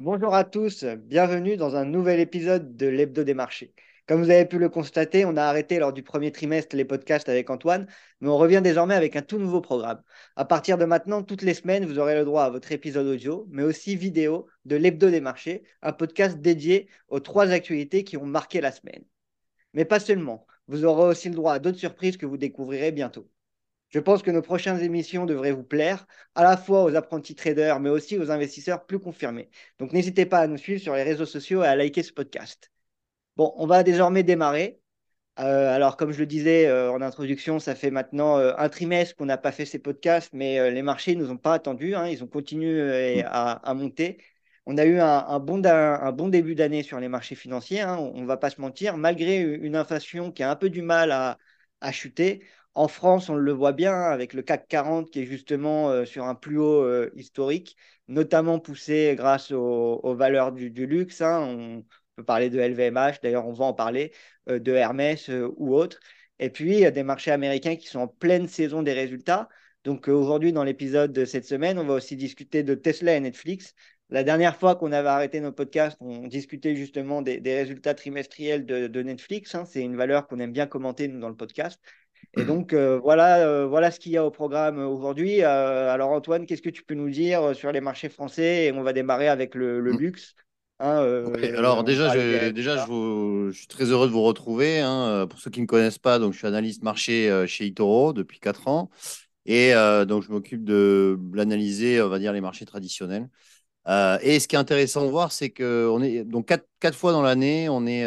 Bonjour à tous, bienvenue dans un nouvel épisode de l'Hebdo des marchés. Comme vous avez pu le constater, on a arrêté lors du premier trimestre les podcasts avec Antoine, mais on revient désormais avec un tout nouveau programme. À partir de maintenant, toutes les semaines, vous aurez le droit à votre épisode audio, mais aussi vidéo de l'Hebdo des marchés, un podcast dédié aux trois actualités qui ont marqué la semaine. Mais pas seulement, vous aurez aussi le droit à d'autres surprises que vous découvrirez bientôt. Je pense que nos prochaines émissions devraient vous plaire, à la fois aux apprentis traders, mais aussi aux investisseurs plus confirmés. Donc n'hésitez pas à nous suivre sur les réseaux sociaux et à liker ce podcast. Bon, on va désormais démarrer. Euh, alors, comme je le disais euh, en introduction, ça fait maintenant euh, un trimestre qu'on n'a pas fait ces podcasts, mais les marchés ne nous ont pas attendus. Hein. ils ont continué à, monter. On a eu un, bon, début d'année sur les marchés financiers, hein. on ne va pas se mentir, malgré une inflation qui a un peu du mal à chuter. En France, on le voit bien avec le CAC 40 qui est justement euh, sur un plus haut euh, historique, notamment poussé grâce aux, valeurs du, luxe. Hein. On peut parler de LVMH, d'ailleurs on va en parler, euh, de Hermès ou autres. Et puis, il y a des marchés américains qui sont en pleine saison des résultats. Donc aujourd'hui, dans l'épisode de cette semaine, on va aussi discuter de Tesla et Netflix. La dernière fois qu'on avait arrêté nos podcasts, on discutait justement des, résultats trimestriels de, Netflix. Hein. C'est une valeur qu'on aime bien commenter, nous, dans le podcast. Et donc, euh, voilà, euh, voilà ce qu'il y a au programme aujourd'hui. Euh, alors, Antoine, qu'est-ce que tu peux nous dire sur les marchés français? Et on va démarrer avec le, mm. luxe. Hein, alors déjà, je, déjà je, suis très heureux de vous retrouver. Hein. Pour ceux qui ne me connaissent pas, donc, je suis analyste marché chez Itoro depuis 4 ans. Et donc, je m'occupe de l'analyser, on va dire, les marchés traditionnels. et ce qui est intéressant de voir, c'est qu'on est donc quatre, quatre fois dans l'année, on, est,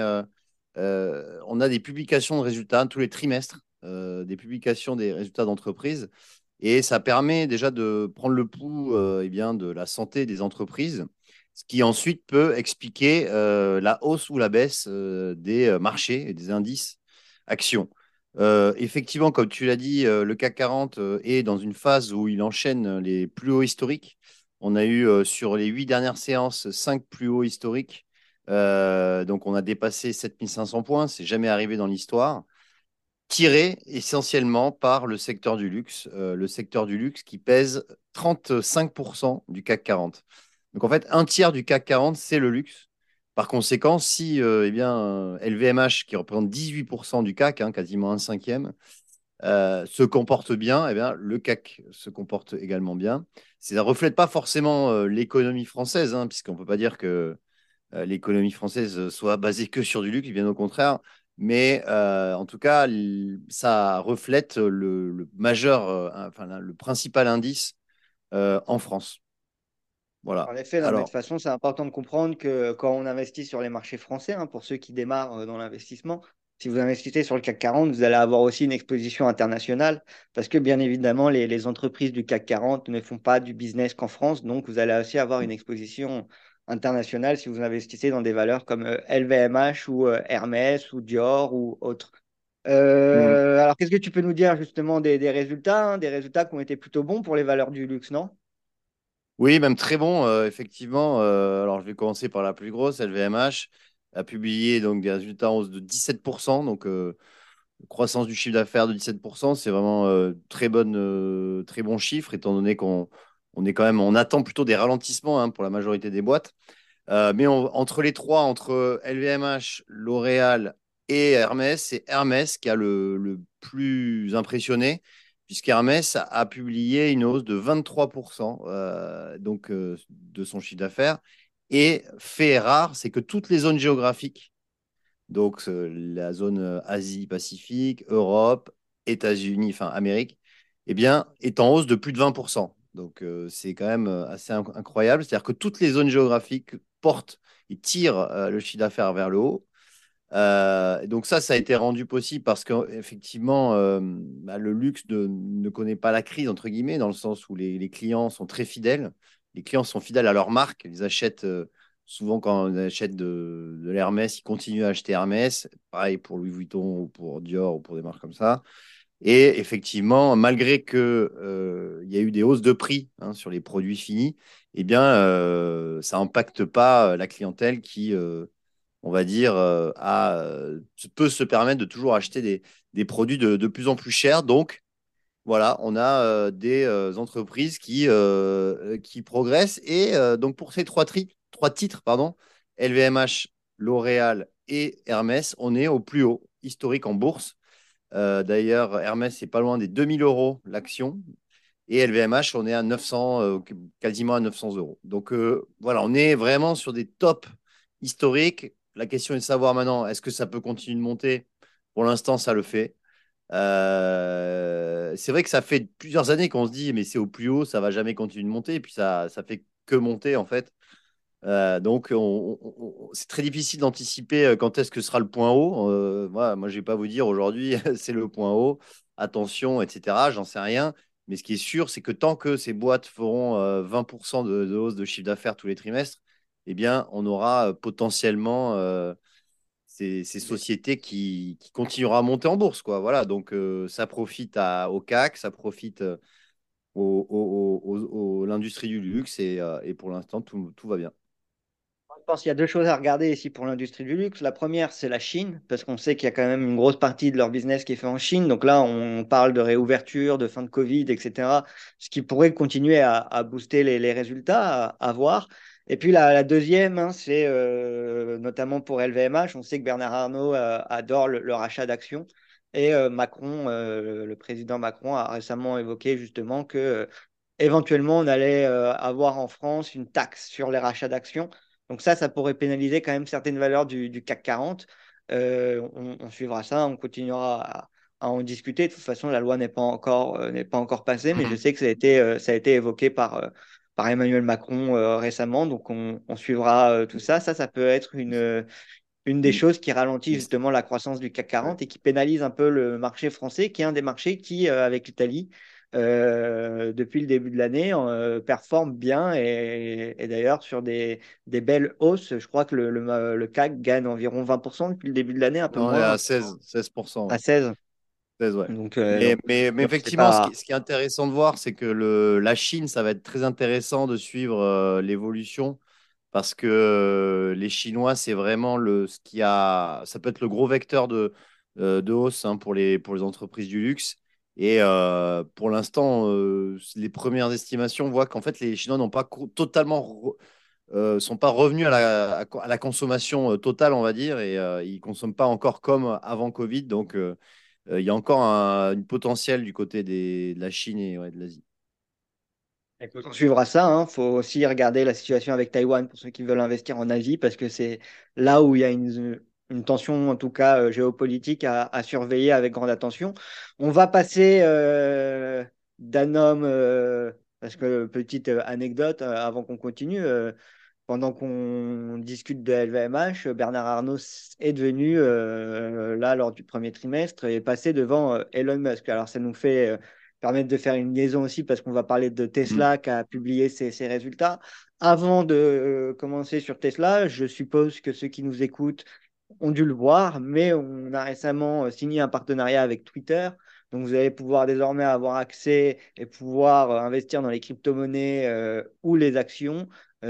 on a des publications de résultats tous les trimestres. Euh, des publications des résultats d'entreprise. Et ça permet déjà de prendre le pouls euh, eh bien, de la santé des entreprises, ce qui ensuite peut expliquer euh, la hausse ou la baisse des marchés et des indices actions. effectivement, comme tu l'as dit, le CAC 40 est dans une phase où il enchaîne les plus hauts historiques. On a eu sur les huit dernières séances cinq plus hauts historiques. donc on a dépassé 7500 points, c'est jamais arrivé dans l'histoire tiré essentiellement par le secteur du luxe, euh, le secteur du luxe qui pèse 35% du CAC 40. Donc en fait, un tiers du CAC 40, c'est le luxe. Par conséquent, si euh, eh bien, LVMH, qui représente 18% du CAC, hein, quasiment un cinquième, euh, se comporte bien, eh bien, le CAC se comporte également bien. Ça ne reflète pas forcément l'économie française, hein, puisqu'on ne peut pas dire que l'économie française soit basée que sur du luxe, bien au contraire. Mais euh, en tout cas, ça reflète le, majeur, euh, enfin, le principal indice euh, en France. Voilà. En effet, de toute façon, c'est important de comprendre que quand on investit sur les marchés français, hein, pour ceux qui démarrent dans l'investissement, si vous investissez sur le CAC 40, vous allez avoir aussi une exposition internationale parce que bien évidemment, les, les entreprises du CAC 40 ne font pas du business qu'en France. Donc, vous allez aussi avoir une exposition international si vous investissez dans des valeurs comme LVMH euh, ou euh, Hermès ou Dior ou autres. Euh, mm. Alors, qu'est-ce que tu peux nous dire justement des, résultats, hein, des résultats qui ont été plutôt bons pour les valeurs du luxe, non? Oui, même très bons, effectivement. alors, je vais commencer par la plus grosse, LVMH a publié donc des résultats en hausse de 17%, donc croissance du chiffre d'affaires de 17%, c'est vraiment très, bonne, très bon chiffre, étant donné qu'on on attend plutôt des ralentissements hein, pour la majorité des boîtes. Euh, mais entre les trois, entre LVMH, L'Oréal et Hermès, c'est Hermès qui a le, plus impressionné, puisqu'Hermès a, publié une hausse de 23% euh, donc, euh, de son chiffre d'affaires. Et fait rare, c'est que toutes les zones géographiques, donc la zone Asie-Pacifique, Europe, États-Unis, enfin Amérique, eh bien, est en hausse de plus de 20%. Donc, euh, c'est quand même euh, assez incroyable. C'est-à-dire que toutes les zones géographiques portent et tirent euh, le chiffre d'affaires vers le haut. donc ça, ça a été rendu possible parce qu'effectivement, bah, le luxe ne connaît pas la crise, entre guillemets, dans le sens où les, clients sont très fidèles. Les clients sont fidèles à leur marque. Ils achètent souvent quand on achète de, de l'Hermès, ils continuent à acheter Hermès. Pareil pour Louis Vuitton ou pour Dior ou pour des marques comme ça. Et effectivement, malgré qu'il euh, y a eu des hausses de prix hein, sur les produits finis, eh bien, euh, ça n'impacte pas la clientèle qui, euh, on va dire, peut se permettre de toujours acheter des, produits de, plus en plus chers. Donc, voilà, on a des entreprises qui, progressent. Et donc, pour ces trois, titres, LVMH, L'Oréal et Hermès, on est au plus haut historique en bourse. Euh, d'ailleurs, Hermès, c'est pas loin des 2000 euros l'action. Et LVMH, on est à 900, euh, quasiment à 900 euros. Donc euh, voilà, on est vraiment sur des tops historiques. La question est de savoir maintenant, est-ce que ça peut continuer de monter? Pour l'instant, ça le fait. c'est vrai que ça fait plusieurs années qu'on se dit, mais c'est au plus haut, ça va jamais continuer de monter. Et puis ça, ça fait que monter en fait. Euh, donc, c'est très difficile d'anticiper euh, quand est-ce que sera le point haut. Euh, moi, je ne vais pas vous dire aujourd'hui, c'est le point haut, attention, etc. J'en sais rien. Mais ce qui est sûr, c'est que tant que ces boîtes feront 20% de, hausse de chiffre d'affaires tous les trimestres, eh bien, on aura potentiellement ces, sociétés qui, qui continueront à monter en bourse. Quoi. Voilà, donc, ça profite à, au CAC, ça profite au, l'industrie du luxe et, et pour l'instant, tout, tout va bien. Je pense qu'il y a deux choses à regarder ici pour l'industrie du luxe. La première, c'est la Chine, parce qu'on sait qu'il y a quand même une grosse partie de leur business qui est fait en Chine. Donc là, on parle de réouverture, de fin de Covid, etc. Ce qui pourrait continuer à, booster les, résultats, à, voir. Et puis la, deuxième, hein, c'est euh, notamment pour LVMH. On sait que Bernard Arnault euh, adore le, rachat d'actions. Et euh, Macron, le président Macron, a récemment évoqué justement que éventuellement on allait avoir en France une taxe sur les rachats d'actions. Donc ça, ça pourrait pénaliser quand même certaines valeurs du, CAC 40. Euh, on, suivra ça, on continuera à, en discuter. De toute façon, la loi n'est pas encore, euh, n'est pas encore passée, mais je mhm. sais que ça a été, euh, ça a été évoqué par, par Emmanuel Macron récemment. Donc on, suivra tout ça. Ça, ça peut être une, une des choses qui ralentit justement la croissance du CAC 40 et qui pénalise un peu le marché français, qui est un des marchés qui, avec l'Italie, euh, depuis le début de l'année euh, performe bien et, d'ailleurs sur des, des, belles hausses. Je crois que le, le, CAC gagne environ 20% depuis le début de l'année, un peu moins. à 16, 16%. À 16. 16 ouais. donc, euh, mais, mais, effectivement, ce, qui, est intéressant de voir, c'est que le, la Chine, ça va être très intéressant de suivre l'évolution parce que les Chinois, c'est vraiment le, ce qui a, ça peut être le gros vecteur de, de hausse hein, pour, les, pour les entreprises du luxe. Et euh, pour l'instant, euh, les premières estimations voient qu'en fait, les Chinois n'ont pas totalement euh, sont pas revenus à la, consommation totale, on va dire, et ils consomment pas encore comme avant Covid. Donc, il y a encore un, potentiel du côté de la Chine et de l'Asie. On suivra ça. Il hein. faut aussi regarder la situation avec Taïwan pour ceux qui veulent investir en Asie, parce que c'est là où il y a une, une tension en tout cas euh, géopolitique à, surveiller avec grande attention. On va passer euh, d'un homme, euh, parce que petite anecdote avant qu'on continue, pendant qu'on discute de LVMH, Bernard Arnault est devenu, là, lors du premier trimestre, et passé devant Elon Musk. Alors, ça nous fait permettre de faire une liaison aussi, parce qu'on va parler de Tesla mm. qui a publié ses, ses résultats. Avant de commencer sur Tesla, je suppose que ceux qui nous écoutent ont dû le voir, mais on a récemment euh, signé un partenariat avec Twitter. Donc, vous allez pouvoir désormais avoir accès et pouvoir euh, investir dans les crypto-monnaies euh, ou les actions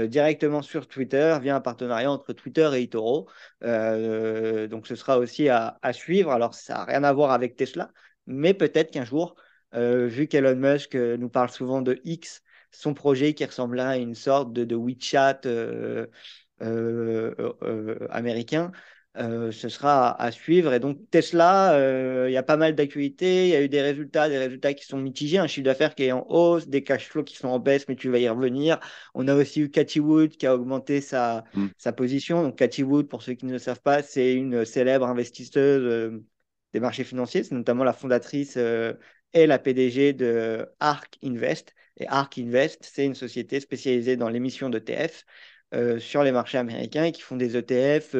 directement sur Twitter via un partenariat entre Twitter et eToro. donc, ce sera aussi à, suivre. Alors, ça n'a rien à voir avec Tesla, mais peut-être qu'un jour, vu qu'Elon Musk nous parle souvent de X, son projet qui ressemblerait à une sorte de WeChat américain, euh, ce sera à, suivre. Et donc Tesla, euh, il y a pas mal d'actualités. Il y a eu des résultats, des résultats qui sont mitigés, un chiffre d'affaires qui est en hausse, des cash flows qui sont en baisse, mais tu vas y revenir. On a aussi eu Cathy Wood qui a augmenté sa, mm. sa position. Donc Cathy Wood, pour ceux qui ne le savent pas, c'est une célèbre investisseuse euh, des marchés financiers. C'est notamment la fondatrice et la PDG de ARK Invest. Et ARK Invest, c'est une société spécialisée dans l'émission d'ETF. sur les marchés américains et qui font des ETF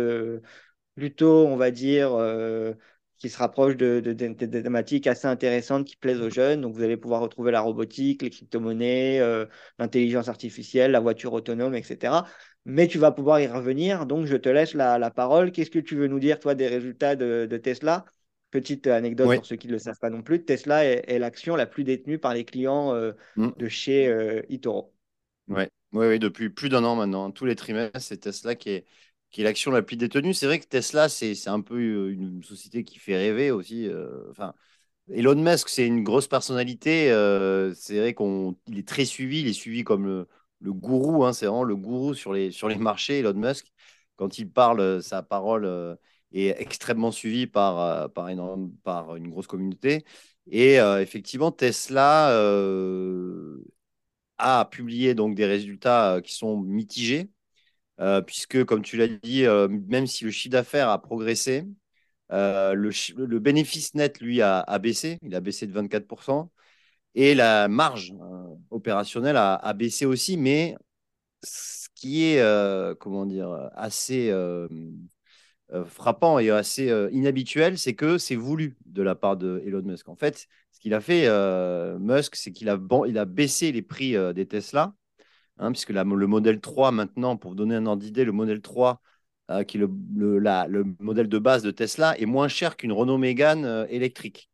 plutôt, on va dire, euh, qui se rapproche de, de, thématiques assez intéressantes qui plaisent aux jeunes. Donc, vous allez pouvoir retrouver la robotique, les crypto-monnaies, euh, l'intelligence artificielle, la voiture autonome, etc. Mais tu vas pouvoir y revenir. Donc, je te laisse la, parole. Qu'est-ce que tu veux nous dire, toi, des résultats de, Tesla? Petite anecdote pour ceux qui ne le savent pas non plus. Tesla est, l'action la plus détenue par les clients euh, mm. de chez eToro. Oui, ouais, ouais, depuis plus d'un an maintenant. Tous les trimestres, c'est Tesla qui est, qui est l'action la plus détenue. C'est vrai que Tesla, c'est un peu euh, une société qui fait rêver aussi. Euh, enfin, Elon Musk, c'est une grosse personnalité. Euh, c'est vrai qu'il est très suivi. Il est suivi comme le, le gourou, hein, c'est vraiment le gourou sur les, sur les marchés, Elon Musk. Quand il parle, sa parole est extrêmement suivie par, par, par une grosse communauté. Et effectivement, Tesla a publié donc des résultats qui sont mitigés, puisque, comme tu l'as dit, même si le chiffre d'affaires a progressé, le, le, bénéfice net, lui, a, baissé. Il a baissé de 24%. Et la marge opérationnelle a, baissé aussi, mais ce qui est, comment dire, assez frappant et assez inhabituel, c'est que c'est voulu de la part de Elon Musk. En fait, qu'il a fait, euh, Musk, c'est qu'il a, il a baissé les prix euh, des Tesla, hein, puisque le modèle 3, maintenant, pour vous donner un ordre d'idée, le modèle 3, euh, qui est le, modèle de base de Tesla, est moins cher qu'une Renault Mégane électrique.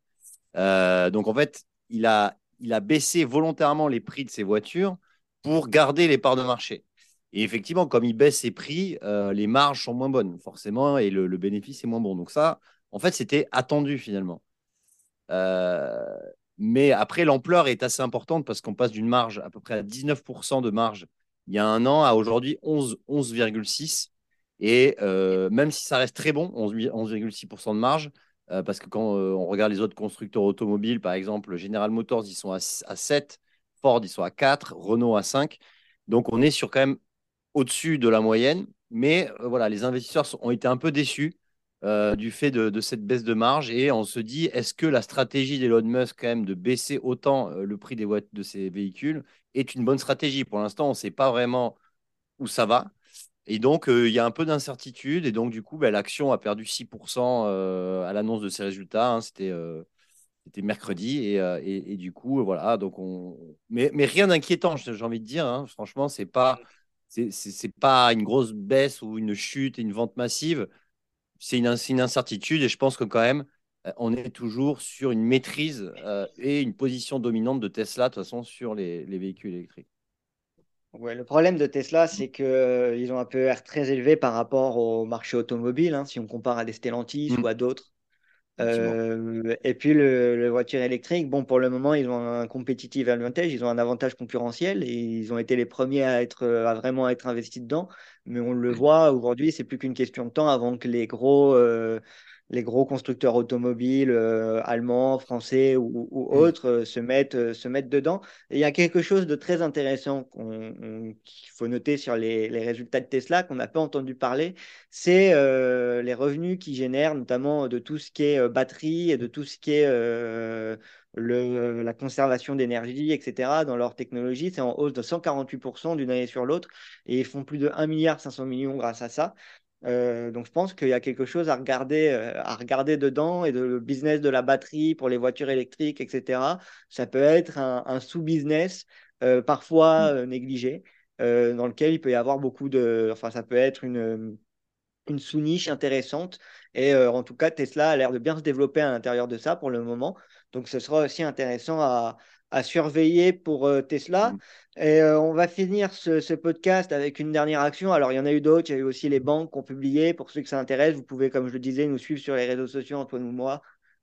donc, en fait, il a, baissé volontairement les prix de ses voitures pour garder les parts de marché. Et effectivement, comme il baisse ses prix, les marges sont moins bonnes, forcément, et le, bénéfice est moins bon. Donc ça, en fait, c'était attendu finalement. Euh, mais après, l'ampleur est assez importante parce qu'on passe d'une marge à peu près à 19% de marge il y a un an à aujourd'hui 11,6%. et euh, même si ça reste très bon, 11,6% de marge, euh, parce que quand on regarde les autres constructeurs automobiles, par exemple, General Motors, ils sont à, 7, Ford, ils sont à 4, Renault à 5. Donc on est sur quand même au-dessus de la moyenne. Mais voilà, les investisseurs ont été un peu déçus euh, du fait de, cette baisse de marge et on se dit est-ce que la stratégie d'Elon Musk quand même de baisser autant euh, le prix des de ces véhicules est une bonne stratégie? Pour l'instant, on ne sait pas vraiment où ça va. Et donc, euh, il y a un peu d'incertitude. Et donc, du coup, bah, l'action a perdu 6% à l'annonce de ses résultats. Hein. C'était mercredi. Et, du coup, voilà. Donc on... mais, rien d'inquiétant, j'ai envie de dire. Hein. Franchement, ce n'est pas, c'est pas une grosse baisse ou une chute et une vente massive c'est une, incertitude et je pense que quand même, euh, on est toujours sur une maîtrise euh, et une position dominante de Tesla, de toute façon, sur les, véhicules électriques. Ouais, le problème de Tesla, c'est qu'ils euh, ont un PR très élevé par rapport au marché automobile, hein, si on compare à des Stellantis mmh. ou à d'autres. Euh, et puis le, le, voiture électrique, bon, pour le moment, ils ont un competitive advantage, ils ont un avantage concurrentiel et ils ont été les premiers à être à vraiment être investis dedans. Mais on le voit aujourd'hui, c'est plus qu'une question de temps avant que les gros euh, les gros constructeurs automobiles euh, allemands, français ou, mm. autres euh, se, mettent, euh, se mettent dedans. Et il y a quelque chose de très intéressant qu'il faut noter sur les, les résultats de Tesla qu'on n'a pas entendu parler, c'est les revenus qu'ils génèrent, notamment de tout ce qui est batterie et de tout ce qui est le, la conservation d'énergie, etc. dans leur technologie. C'est en hausse de 148% d'une année sur l'autre et ils font plus de 1,5 milliard grâce à ça. Euh, donc je pense qu'il y a quelque chose à regarder, euh, à regarder dedans et de, le business de la batterie pour les voitures électriques, etc. Ça peut être un, sous-business euh, parfois mm. négligé, dans lequel il peut y avoir beaucoup de... Enfin, ça peut être une, une sous-niche intéressante. Et en tout cas, Tesla a l'air de bien se développer à l'intérieur de ça pour le moment. Donc ce sera aussi intéressant à, à surveiller pour euh, Tesla. Mm. Et euh, on va finir ce, podcast avec une dernière action. Alors, il y en a eu d'autres. Il y a eu aussi les banques qui ont publié. Pour ceux que ça intéresse, vous pouvez, comme je le disais, nous suivre sur les réseaux sociaux, Antoine ou moi,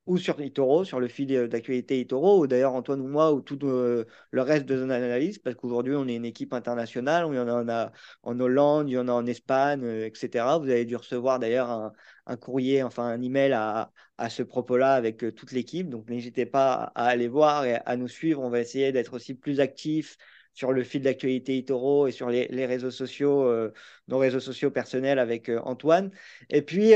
ou sur Itoro, sur le fil d'actualité Itoro, ou d'ailleurs Antoine ou moi, ou tout euh, le reste de Zone Analyse, parce qu'aujourd'hui, on est une équipe internationale. Il y en a, en Hollande, il y en a en Espagne, etc. Vous avez dû recevoir d'ailleurs un, courrier, enfin un email à, à ce propos-là avec euh, toute l'équipe. Donc n'hésitez pas à aller voir et à nous suivre. On va essayer d'être aussi plus actifs sur le fil d'actualité Itoro et sur les, réseaux sociaux, euh, nos réseaux sociaux personnels avec euh, Antoine. Et puis,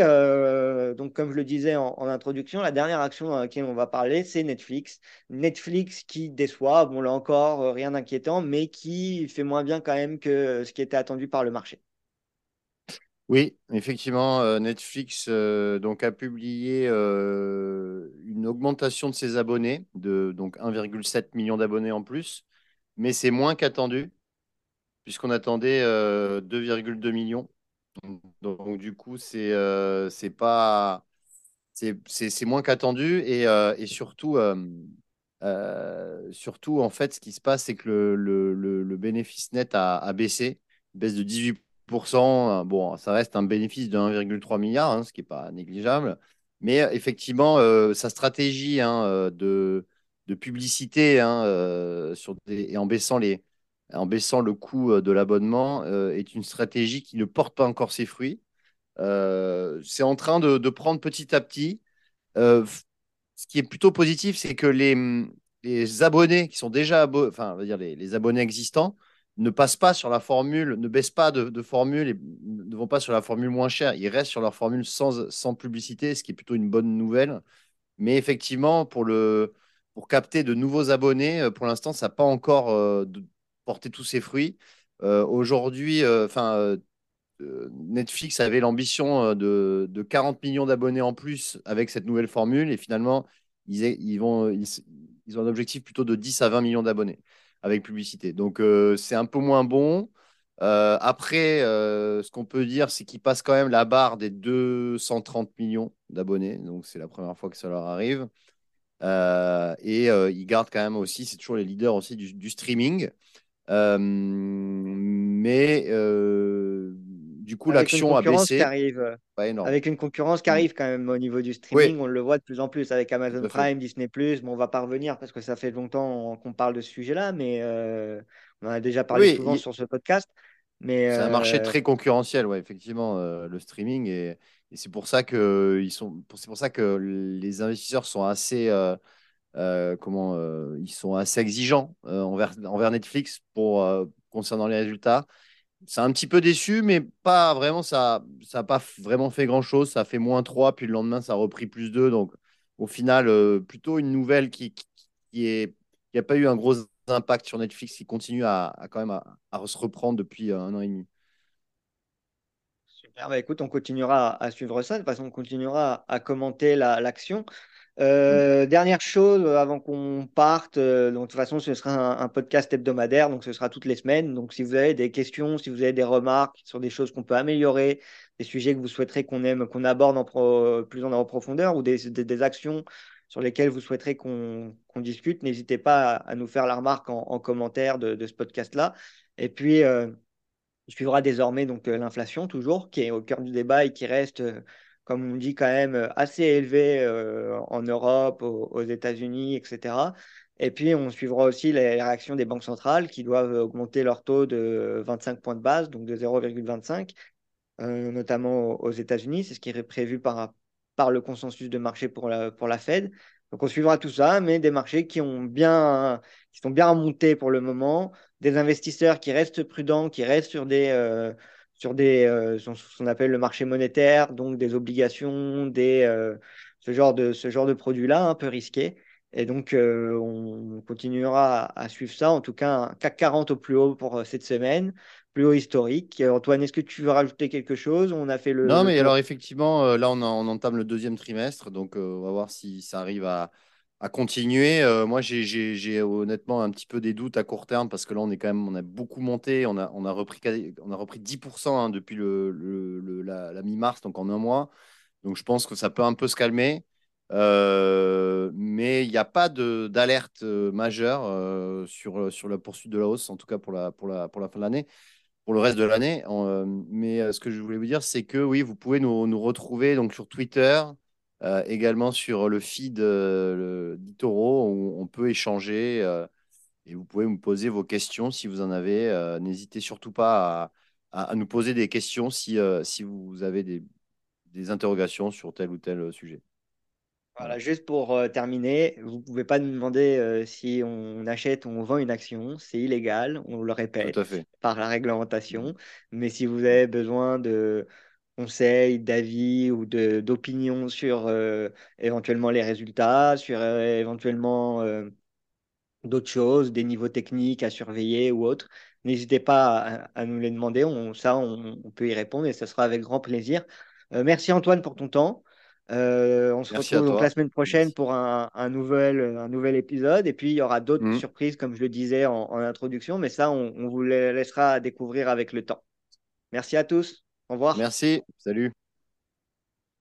donc comme je le disais en, introduction, la dernière action dans laquelle on va parler, c'est Netflix. Netflix qui déçoit, bon là encore, rien d'inquiétant, mais qui fait moins bien quand même que ce qui était attendu par le marché. Oui, effectivement, euh, Netflix euh, donc, a publié euh, une augmentation de ses abonnés, de donc 1,7 million d'abonnés en plus, mais c'est moins qu'attendu, puisqu'on attendait 2,2 millions. Donc, du coup, c'est c'est pas c'est moins qu'attendu et, et, surtout surtout en fait ce qui se passe c'est que le, le, bénéfice net a, baissé, baisse de 18% euh, bon, ça reste un bénéfice de 1,3 milliard, hein, ce qui n'est pas négligeable. Mais euh, effectivement, euh, sa stratégie hein, de, de, publicité hein, sur et en baissant les, en baissant le coût de l'abonnement est une stratégie qui ne porte pas encore ses fruits. c'est en train de, prendre petit à petit. ce qui est plutôt positif, c'est que les, les, abonnés qui sont déjà enfin, dire les, les, abonnés existants ne passent pas sur la formule, ne baissent pas de, formule et ne vont pas sur la formule moins chère. Ils restent sur leur formule sans, sans publicité, ce qui est plutôt une bonne nouvelle. Mais effectivement, pour, le, pour capter de nouveaux abonnés, euh, pour l'instant, ça n'a pas encore euh, porté tous ses fruits. Euh, aujourd'hui. Netflix avait l'ambition de, de, 40 millions d'abonnés en plus avec cette nouvelle formule et finalement, ils, ont un objectif plutôt de 10 à 20 millions d'abonnés avec publicité. Donc, c'est un peu moins bon. Après, ce qu'on peut dire, c'est qu'ils passent quand même la barre des 230 millions d'abonnés. Donc, c'est la première fois que ça leur arrive. Et ils gardent quand même aussi, c'est toujours les leaders aussi du, streaming. mais du coup, l'action a baissé. Arrive, avec une concurrence qui mm. arrive quand même au niveau du streaming, on le voit de plus en plus avec Amazon Prime, Disney Plus. Bon, on va pas revenir parce que ça fait longtemps qu'on parle de ce sujet-là, mais euh, on en a déjà parlé souvent sur ce podcast. C'est un marché euh, très concurrentiel, ouais, effectivement, euh, le streaming, et, c'est pour ça que ils sont, c'est pour ça que les investisseurs sont assez, comment, ils sont assez exigeants envers, envers Netflix pour concernant les résultats c'est un petit peu déçu, mais pas vraiment. Ça n'a pas vraiment fait grand-chose. Ça a fait moins 3, puis le lendemain, ça a repris plus 2. Donc, au final, euh, plutôt une nouvelle qui, qui, n'a pas eu un gros impact sur Netflix, qui continue à, quand même à, se reprendre depuis un an et demi. Super. Bah, écoute, on continuera à, suivre ça. De toute façon, on continuera à commenter l'action. Euh, dernière chose euh, avant qu'on parte, euh, donc de toute façon ce sera un, podcast hebdomadaire, donc ce sera toutes les semaines. Donc si vous avez des questions, si vous avez des remarques sur des choses qu'on peut améliorer, des sujets que vous souhaiterez qu'on aime, qu'on aborde en plus en profondeur ou des, des, actions sur lesquelles vous souhaiterez qu'on discute, n'hésitez pas à, nous faire la remarque en, commentaire de, de ce podcast-là. Et puis il suivra désormais donc l'inflation toujours, qui est au cœur du débat et qui reste comme on dit, quand même euh, assez élevé euh, en Europe, aux, États-Unis, etc. Et puis, on suivra aussi les réactions des banques centrales qui doivent augmenter leur taux de 25 points de base, donc de 0,25, euh, notamment aux États-Unis. C'est ce qui est prévu par, par le consensus de marché pour la, pour la Fed. Donc, on suivra tout ça, mais des marchés qui, ont bien, qui sont bien remontés pour le moment, des investisseurs qui restent prudents, qui restent sur des sur des, euh, ce qu'on appelle le marché monétaire, donc des obligations, des, euh, ce genre de, ce genre de produits-là, un peu risqués. Et donc, euh, on continuera à, suivre ça. En tout cas, un CAC 40 au plus haut pour cette semaine, plus haut historique. Antoine, est-ce que tu veux rajouter quelque chose? On a fait le. Non, mais alors effectivement, là, on, on, entame le deuxième trimestre, donc on va voir si ça arrive à, à continuer. Euh, moi, j'ai honnêtement un petit peu des doutes à court terme parce que là, on est quand même, on a beaucoup monté, on a, on a repris, on a repris 10% hein, depuis le, la, mi-mars, donc en un mois. Donc, je pense que ça peut un peu se calmer. Euh, mais il n'y a pas d'alerte euh, majeure sur, sur la poursuite de la hausse, en tout cas pour la, pour la, pour la fin de l'année, pour le reste de l'année. mais ce que je voulais vous dire, c'est que oui, vous pouvez nous, nous retrouver donc, sur Twitter, euh, également sur le feed euh, d'Itoro, où on peut échanger euh, et vous pouvez me poser vos questions si vous en avez. N'hésitez surtout pas à, nous poser des questions si, si vous avez des, des, interrogations sur tel ou tel sujet. Voilà, juste pour terminer, vous ne pouvez pas nous demander si on achète ou on vend une action, c'est illégal, on le répète par la réglementation. Mais si vous avez besoin de, conseils, d'avis ou d'opinions sur euh, éventuellement les résultats, sur euh, éventuellement euh, d'autres choses, des niveaux techniques à surveiller ou autres. N'hésitez pas à, nous les demander, on, ça on, peut y répondre et ça sera avec grand plaisir. merci Antoine pour ton temps. on se retrouve donc la semaine prochaine pour un, nouvel, un nouvel épisode. Et puis, il y aura d'autres mmh. surprises, comme je le disais en, en introduction, mais ça, on, on, vous les laissera découvrir avec le temps. Merci à tous. Au revoir. Merci. Salut.